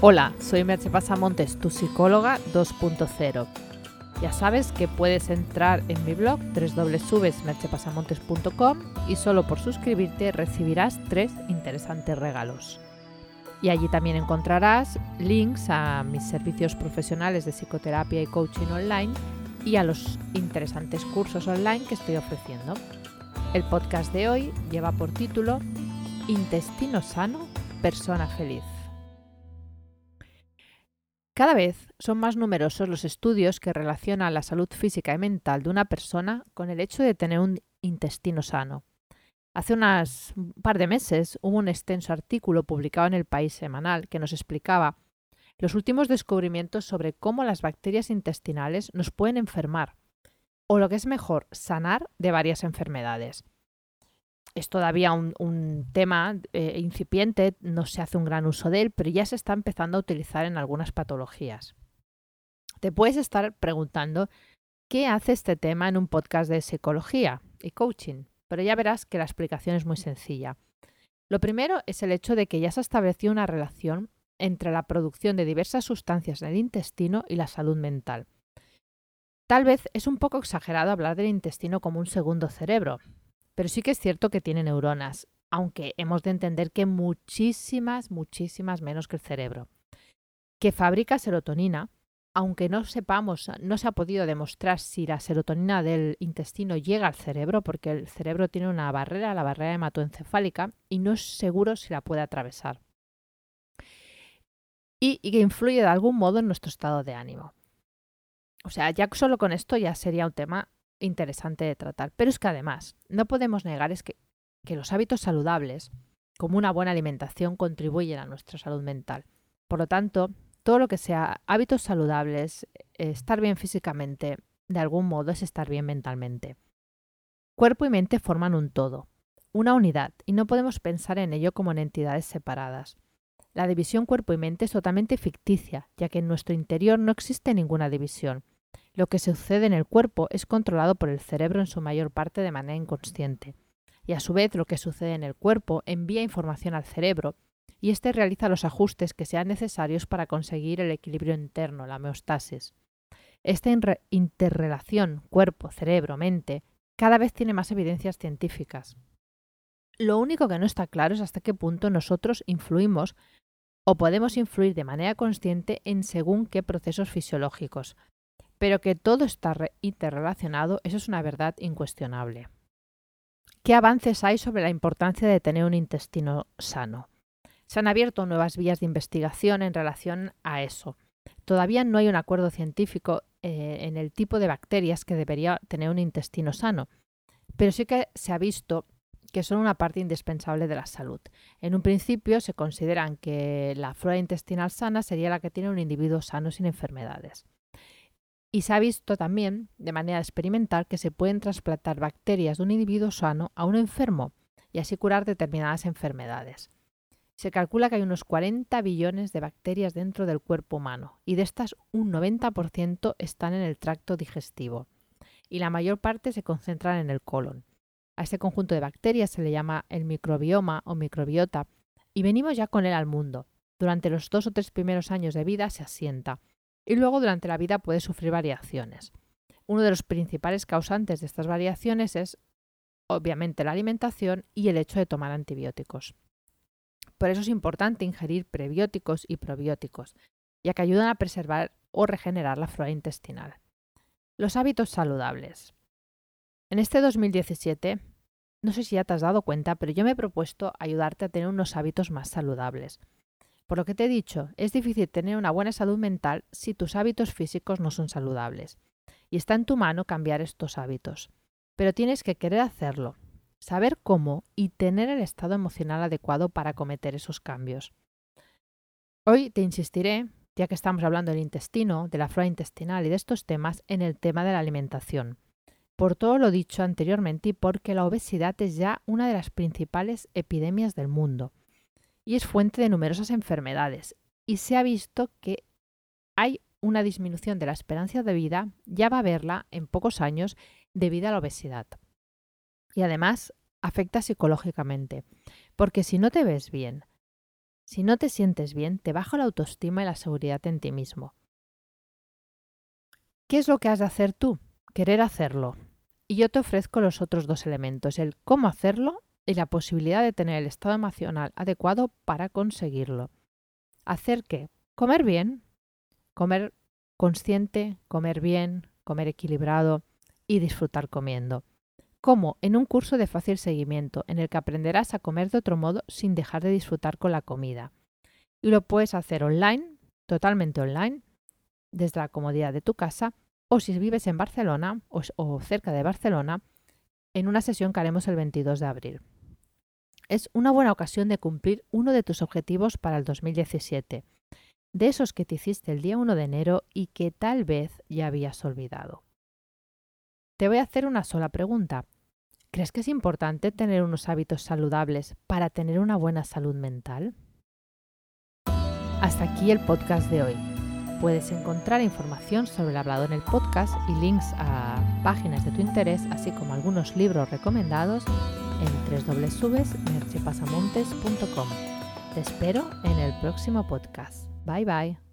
Hola, soy Merche Pasamontes, tu psicóloga 2.0. Ya sabes que puedes entrar en mi blog www.merchepasamontes.com y solo por suscribirte recibirás tres interesantes regalos. Y allí también encontrarás links a mis servicios profesionales de psicoterapia y coaching online y a los interesantes cursos online que estoy ofreciendo. El podcast de hoy lleva por título Intestino sano, persona feliz. Cada vez son más numerosos los estudios que relacionan la salud física y mental de una persona con el hecho de tener un intestino sano. Hace unas un par de meses hubo un extenso artículo publicado en el País Semanal que nos explicaba los últimos descubrimientos sobre cómo las bacterias intestinales nos pueden enfermar, o lo que es mejor, sanar de varias enfermedades es todavía un, tema eh, incipiente, no se hace un gran uso de él, pero ya se está empezando a utilizar en algunas patologías. Te puedes estar preguntando qué hace este tema en un podcast de psicología y coaching, pero ya verás que la explicación es muy sencilla. Lo primero es el hecho de que ya se ha establecido una relación entre la producción de diversas sustancias en el intestino y la salud mental. Tal vez es un poco exagerado hablar del intestino como un segundo cerebro, pero sí que es cierto que tiene neuronas, aunque hemos de entender que muchísimas, muchísimas menos que el cerebro. Que fabrica serotonina, aunque no sepamos, no se ha podido demostrar si la serotonina del intestino llega al cerebro, porque el cerebro tiene una barrera, la barrera hematoencefálica, y no es seguro si la puede atravesar. Y, y que influye de algún modo en nuestro estado de ánimo. O sea, ya solo con esto ya sería un tema interesante de tratar. Pero es que además, no podemos negar es que, que los hábitos saludables, como una buena alimentación, contribuyen a nuestra salud mental. Por lo tanto, todo lo que sea hábitos saludables, eh, estar bien físicamente, de algún modo es estar bien mentalmente. Cuerpo y mente forman un todo, una unidad, y no podemos pensar en ello como en entidades separadas. La división cuerpo y mente es totalmente ficticia, ya que en nuestro interior no existe ninguna división. Lo que sucede en el cuerpo es controlado por el cerebro en su mayor parte de manera inconsciente. Y a su vez lo que sucede en el cuerpo envía información al cerebro y éste realiza los ajustes que sean necesarios para conseguir el equilibrio interno, la homeostasis. Esta interrelación cuerpo-cerebro-mente cada vez tiene más evidencias científicas. Lo único que no está claro es hasta qué punto nosotros influimos o podemos influir de manera consciente en según qué procesos fisiológicos, pero que todo está interrelacionado, eso es una verdad incuestionable. ¿Qué avances hay sobre la importancia de tener un intestino sano? Se han abierto nuevas vías de investigación en relación a eso. Todavía no hay un acuerdo científico eh, en el tipo de bacterias que debería tener un intestino sano, pero sí que se ha visto que son una parte indispensable de la salud. En un principio se consideran que la flora intestinal sana sería la que tiene un individuo sano sin enfermedades. Y se ha visto también, de manera experimental, que se pueden trasplantar bacterias de un individuo sano a un enfermo y así curar determinadas enfermedades. Se calcula que hay unos 40 billones de bacterias dentro del cuerpo humano y de estas un 90% están en el tracto digestivo y la mayor parte se concentran en el colon. A este conjunto de bacterias se le llama el microbioma o microbiota y venimos ya con él al mundo. Durante los dos o tres primeros años de vida se asienta y luego durante la vida puede sufrir variaciones. Uno de los principales causantes de estas variaciones es obviamente la alimentación y el hecho de tomar antibióticos. Por eso es importante ingerir prebióticos y probióticos, ya que ayudan a preservar o regenerar la flora intestinal. Los hábitos saludables. En este 2017, no sé si ya te has dado cuenta, pero yo me he propuesto ayudarte a tener unos hábitos más saludables. Por lo que te he dicho, es difícil tener una buena salud mental si tus hábitos físicos no son saludables. Y está en tu mano cambiar estos hábitos. Pero tienes que querer hacerlo, saber cómo y tener el estado emocional adecuado para cometer esos cambios. Hoy te insistiré, ya que estamos hablando del intestino, de la flora intestinal y de estos temas, en el tema de la alimentación. Por todo lo dicho anteriormente y porque la obesidad es ya una de las principales epidemias del mundo y es fuente de numerosas enfermedades. Y se ha visto que hay una disminución de la esperanza de vida, ya va a haberla en pocos años debido a la obesidad. Y además afecta psicológicamente, porque si no te ves bien, Si no te sientes bien, te baja la autoestima y la seguridad en ti mismo. ¿Qué es lo que has de hacer tú? Querer hacerlo. Y yo te ofrezco los otros dos elementos, el cómo hacerlo y la posibilidad de tener el estado emocional adecuado para conseguirlo. ¿Hacer qué? Comer bien, comer consciente, comer bien, comer equilibrado y disfrutar comiendo. Como en un curso de fácil seguimiento en el que aprenderás a comer de otro modo sin dejar de disfrutar con la comida. Y lo puedes hacer online, totalmente online, desde la comodidad de tu casa o si vives en Barcelona o, cerca de Barcelona, en una sesión que haremos el 22 de abril. Es una buena ocasión de cumplir uno de tus objetivos para el 2017, de esos que te hiciste el día 1 de enero y que tal vez ya habías olvidado. Te voy a hacer una sola pregunta. ¿Crees que es importante tener unos hábitos saludables para tener una buena salud mental? Hasta aquí el podcast de hoy. Puedes encontrar información sobre el hablado en el podcast y links a páginas de tu interés, así como algunos libros recomendados en www.merchepasamontes.com. Te espero en el próximo podcast. Bye bye.